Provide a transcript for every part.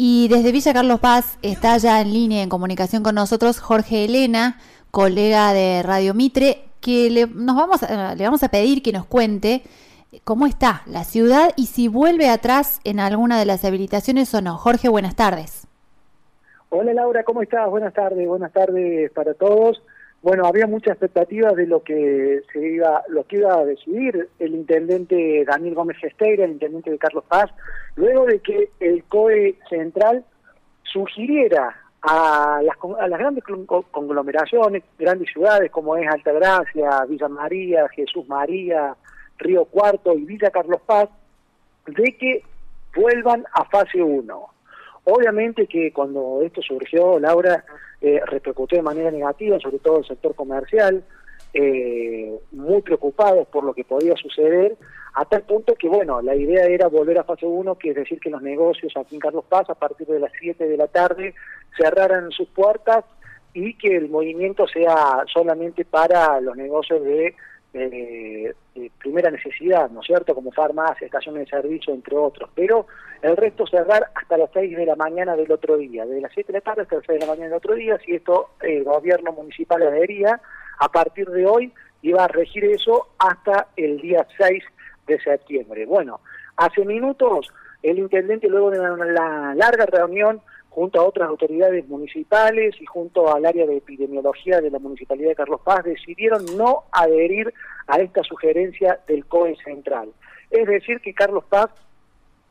Y desde Villa Carlos Paz está ya en línea, en comunicación con nosotros, Jorge Elena, colega de Radio Mitre, que le, nos vamos a, le vamos a pedir que nos cuente cómo está la ciudad y si vuelve atrás en alguna de las habilitaciones o no. Jorge, buenas tardes. Hola Laura, ¿cómo estás? Buenas tardes, buenas tardes para todos. Bueno, había mucha expectativa de lo que se iba, lo que iba a decidir el intendente Daniel Gómez Gesteira, el intendente de Carlos Paz, luego de que el COE central sugiriera a las, a las grandes conglomeraciones, grandes ciudades como es Altagracia, Villa María, Jesús María, Río Cuarto y Villa Carlos Paz, de que vuelvan a fase 1. Obviamente que cuando esto surgió, Laura, eh, repercutió de manera negativa, sobre todo el sector comercial, eh, muy preocupados por lo que podía suceder, a tal punto que, bueno, la idea era volver a fase 1, que es decir, que los negocios aquí en Carlos Paz, a partir de las 7 de la tarde, cerraran sus puertas y que el movimiento sea solamente para los negocios de de, primera necesidad, ¿no es cierto?, como farmacia, estaciones de servicio, entre otros, pero el resto cerrar hasta las 6 de la mañana del otro día, de las 7 de la tarde hasta las 6 de la mañana del otro día, si esto el gobierno municipal adhería, a partir de hoy iba a regir eso hasta el día 6 de septiembre. Bueno, hace minutos el intendente, luego de una larga reunión junto a otras autoridades municipales y junto al área de epidemiología de la Municipalidad de Carlos Paz, decidieron no adherir a esta sugerencia del COE central. Es decir, que Carlos Paz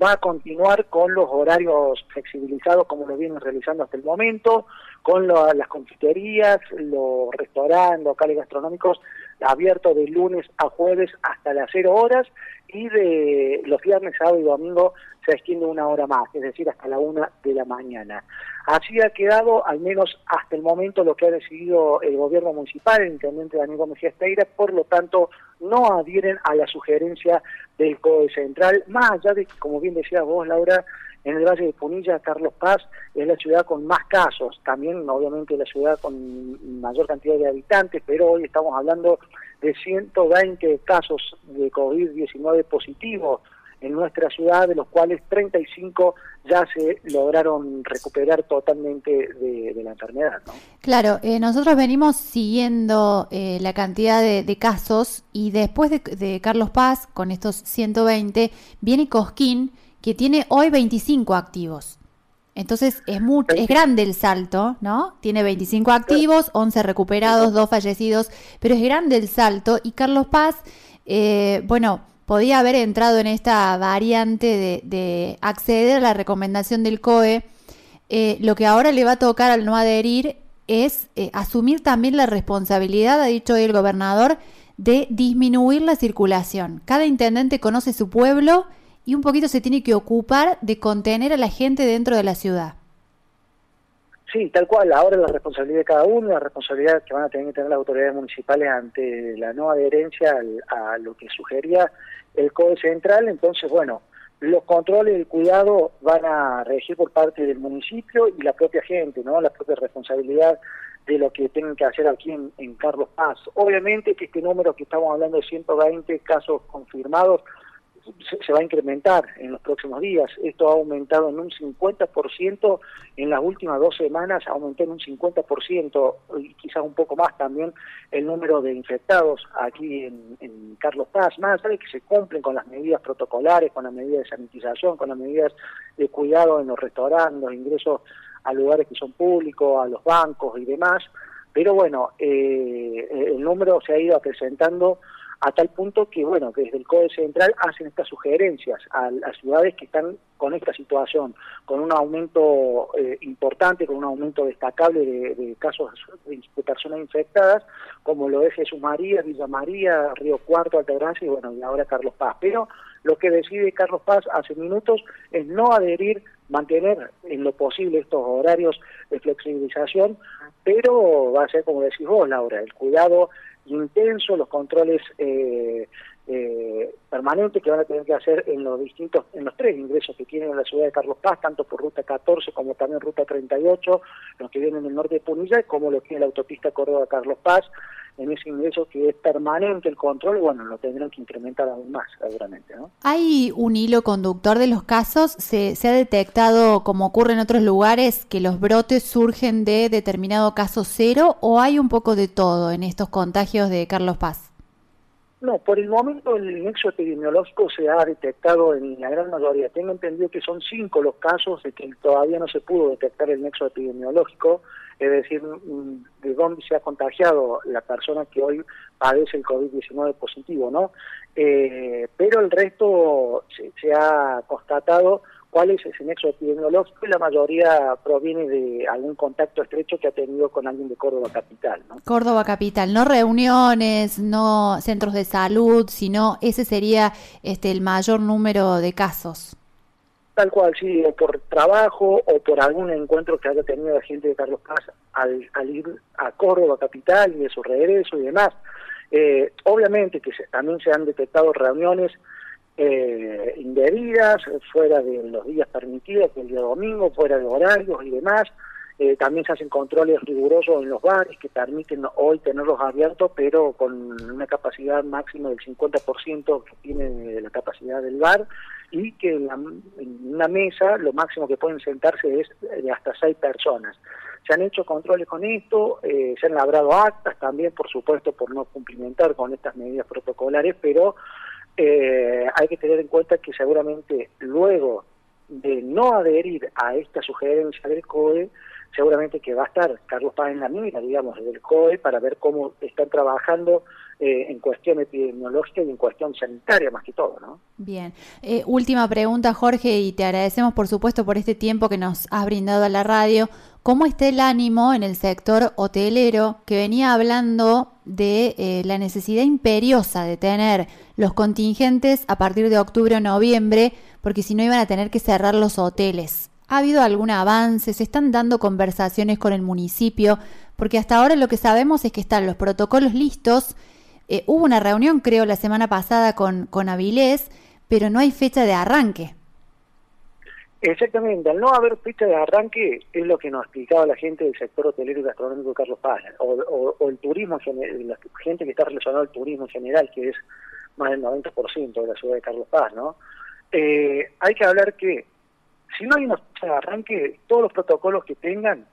va a continuar con los horarios flexibilizados como lo vienen realizando hasta el momento, con las confiterías, los restaurantes, locales gastronómicos abiertos de lunes a jueves hasta las cero horas y de los viernes, sábado y domingo se extiende una hora más, es decir, hasta la una de la mañana. Así ha quedado, al menos hasta el momento, lo que ha decidido el gobierno municipal, el intendente Daniel Gómez Esteira, por lo tanto, no adhieren a la sugerencia del COE Central, más allá de que, como bien decías vos, Laura, en el Valle de Punilla, Carlos Paz es la ciudad con más casos, también obviamente la ciudad con mayor cantidad de habitantes, pero hoy estamos hablando de 120 casos de COVID-19 positivos en nuestra ciudad, de los cuales 35 ya se lograron recuperar totalmente de, la enfermedad. Claro, eh, nosotros venimos siguiendo eh, la cantidad de, casos y después de, de, Carlos Paz, con estos 120, viene Cosquín, que tiene hoy 25 activos. Entonces es, mucho, es grande el salto, ¿no? Tiene 25 activos, 11 recuperados, 2 fallecidos, pero es grande el salto y Carlos Paz, eh, bueno, podía haber entrado en esta variante de, acceder a la recomendación del COE. Eh, lo que ahora le va a tocar al no adherir es eh, asumir también la responsabilidad, ha dicho el gobernador, de disminuir la circulación. Cada intendente conoce su pueblo y un poquito se tiene que ocupar de contener a la gente dentro de la ciudad. Sí, tal cual. Ahora la responsabilidad de cada uno, la responsabilidad que van a tener que tener las autoridades municipales ante la no adherencia a lo que sugería el CODE Central. Entonces, bueno, los controles y el cuidado van a regir por parte del municipio y la propia gente, ¿no? La propia responsabilidad de lo que tienen que hacer aquí en, en Carlos Paz. Obviamente que este número que estamos hablando de 120 casos confirmados se, va a incrementar en los próximos días. Esto ha aumentado en un 50% en las últimas dos semanas, aumentó en un 50% y quizás un poco más también el número de infectados aquí en, Carlos Paz, más allá que se cumplen con las medidas protocolares, con las medidas de sanitización, con las medidas de cuidado en los restaurantes, los ingresos a lugares que son públicos, a los bancos y demás, pero bueno, eh, el número se ha ido acrecentando a tal punto que, bueno, desde el CODE Central hacen estas sugerencias a las ciudades que están con esta situación, con un aumento eh, importante, con un aumento destacable de, casos de, personas infectadas, como lo es Jesús María, Villa María, Río Cuarto, Altagracia y, bueno, y ahora Carlos Paz. Pero lo que decide Carlos Paz hace minutos es no adherir, mantener en lo posible estos horarios de flexibilización, pero va a ser, como decís vos, Laura, el cuidado intenso, los controles eh, eh, permanente que van a tener que hacer en los distintos, en los tres ingresos que tienen en la ciudad de Carlos Paz, tanto por ruta 14 como también ruta 38, los que vienen del norte de Punilla, como los que la autopista Córdoba-Carlos Paz, en ese ingreso que es permanente el control, bueno, lo tendrán que incrementar aún más, seguramente. ¿no? ¿Hay un hilo conductor de los casos? ¿Se, ¿Se ha detectado, como ocurre en otros lugares, que los brotes surgen de determinado caso cero o hay un poco de todo en estos contagios de Carlos Paz? No, por el momento el nexo epidemiológico se ha detectado en la gran mayoría. Tengo entendido que son cinco los casos de que todavía no se pudo detectar el nexo epidemiológico, es decir, mm, de dónde se ha contagiado la persona que hoy padece el COVID-19 positivo, ¿no? Eh, pero el resto se ha constatado cuál es ese nexo epidemiológico y la mayoría proviene de algún contacto estrecho que ha tenido con alguien de Córdoba Capital. ¿no? Córdoba Capital, no reuniones, no centros de salud, sino ese sería este el mayor número de casos. Tal cual, sí, o por trabajo o por algún encuentro que haya tenido la gente de Carlos Paz al, ir a Córdoba Capital y de su regreso y demás. Eh, obviamente que también se han detectado reuniones eh, indebidas, fuera de los días permitidos, que el día domingo, fuera de horarios y demás. Eh, también se hacen controles rigurosos en los bares que permiten hoy tenerlos abiertos, pero con una capacidad máxima del 50% que tiene la capacidad del bar y que en, una mesa lo máximo que pueden sentarse es de hasta seis personas. Se han hecho controles con esto, eh, se han labrado actas también, por supuesto, por no cumplimentar con estas medidas protocolares, pero eh, hay que tener en cuenta que seguramente luego de no adherir a esta sugerencia del COE, seguramente que va a estar Carlos Paz en la mira, digamos, del COE para ver cómo están trabajando eh, en cuestión epidemiológica y en cuestión sanitaria más que todo, ¿no? Bien. Eh, última pregunta, Jorge, y te agradecemos por supuesto por este tiempo que nos has brindado a la radio. ¿Cómo está el ánimo en el sector hotelero que venía hablando de eh, la necesidad imperiosa de tener los contingentes a partir de octubre o noviembre, porque si no iban a tener que cerrar los hoteles? ¿Ha habido algún avance? ¿Se están dando conversaciones con el municipio? Porque hasta ahora lo que sabemos es que están los protocolos listos. Eh, hubo una reunión, creo, la semana pasada con, con Avilés, pero no hay fecha de arranque. Exactamente, al no haber fecha de arranque es lo que nos explicaba la gente del sector hotelero y gastronómico Carlos Paz, o, el turismo, la gente que está relacionada al turismo en general, que es más del 90% de la ciudad de Carlos Paz, ¿no? Eh, hay que hablar que si no hay una fecha de arranque, todos los protocolos que tengan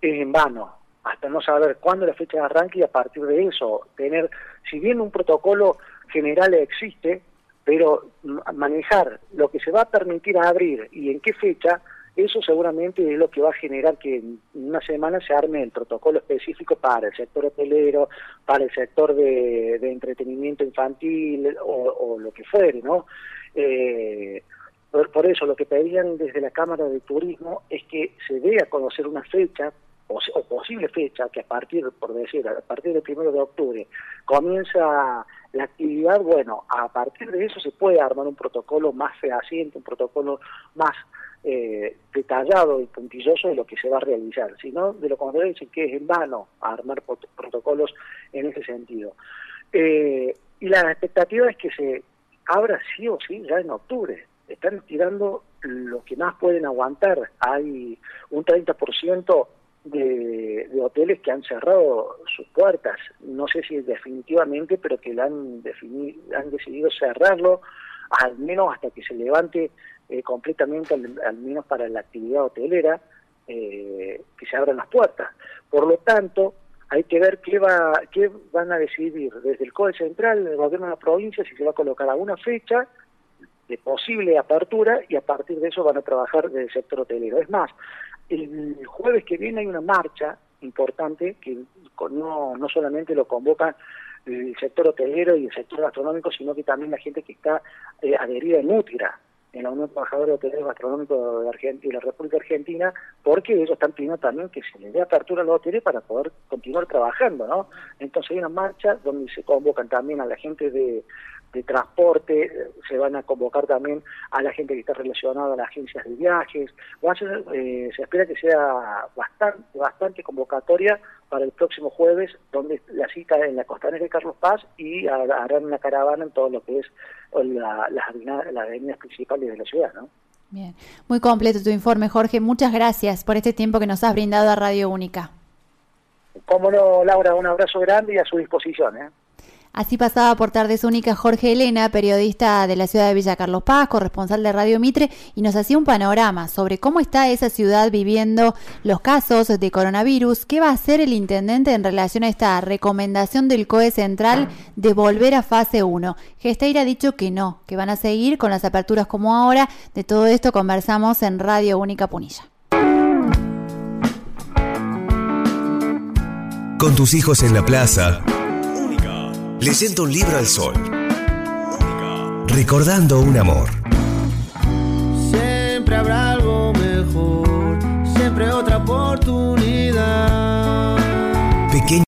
es en vano, hasta no saber cuándo la fecha de arranque y a partir de eso tener, si bien un protocolo general existe, pero manejar lo que se va a permitir abrir y en qué fecha, eso seguramente es lo que va a generar que en una semana se arme el protocolo específico para el sector hotelero, para el sector de, entretenimiento infantil o, lo que fuere, ¿no? Eh, por, eso lo que pedían desde la Cámara de Turismo es que se dé a conocer una fecha o, o posible fecha que a partir, por decir, a partir del primero de octubre comienza la actividad, bueno, a partir de eso se puede armar un protocolo más fehaciente, un protocolo más eh, detallado y puntilloso de lo que se va a realizar. Si no, de lo contrario, dicen que es en vano armar protocolos en ese sentido. Eh, y la expectativa es que se abra sí o sí ya en octubre. Están tirando lo que más pueden aguantar. Hay un 30% de, hoteles que han cerrado sus puertas. No sé si definitivamente, pero que han, han decidido cerrarlo, al menos hasta que se levante eh, completamente, al, menos para la actividad hotelera, eh, que se abran las puertas. Por lo tanto, hay que ver qué, va, qué van a decidir desde el CODE Central, el gobierno de la provincia, si se va a colocar alguna fecha de posible apertura y a partir de eso van a trabajar desde el sector hotelero. Es más, el jueves que viene hay una marcha importante que no, no solamente lo convoca el sector hotelero y el sector gastronómico, sino que también la gente que está eh, adherida en Útira, en la Unión de Trabajadores Hoteleros Gastronómicos de Argentina la República Argentina, porque ellos están pidiendo también que se les dé apertura a los hoteles para poder continuar trabajando, ¿no? Entonces hay una marcha donde se convocan también a la gente de de transporte, se van a convocar también a la gente que está relacionada a las agencias de viajes. Eh, se espera que sea bastante, bastante convocatoria para el próximo jueves, donde la cita en la costanera de Carlos Paz y harán una caravana en todo lo que es las avenidas principales de la ciudad. ¿no? Bien, muy completo tu informe, Jorge. Muchas gracias por este tiempo que nos has brindado a Radio Única. Cómo no, Laura, un abrazo grande y a su disposición. ¿eh? Así pasaba por Tardes Única Jorge Elena, periodista de la ciudad de Villa Carlos Paz, corresponsal de Radio Mitre, y nos hacía un panorama sobre cómo está esa ciudad viviendo los casos de coronavirus, qué va a hacer el intendente en relación a esta recomendación del COE Central de volver a fase 1. Gesteira ha dicho que no, que van a seguir con las aperturas como ahora. De todo esto conversamos en Radio Única Punilla. Con tus hijos en la plaza leyendo un libro al sol, recordando un amor. Siempre habrá algo mejor, siempre otra oportunidad.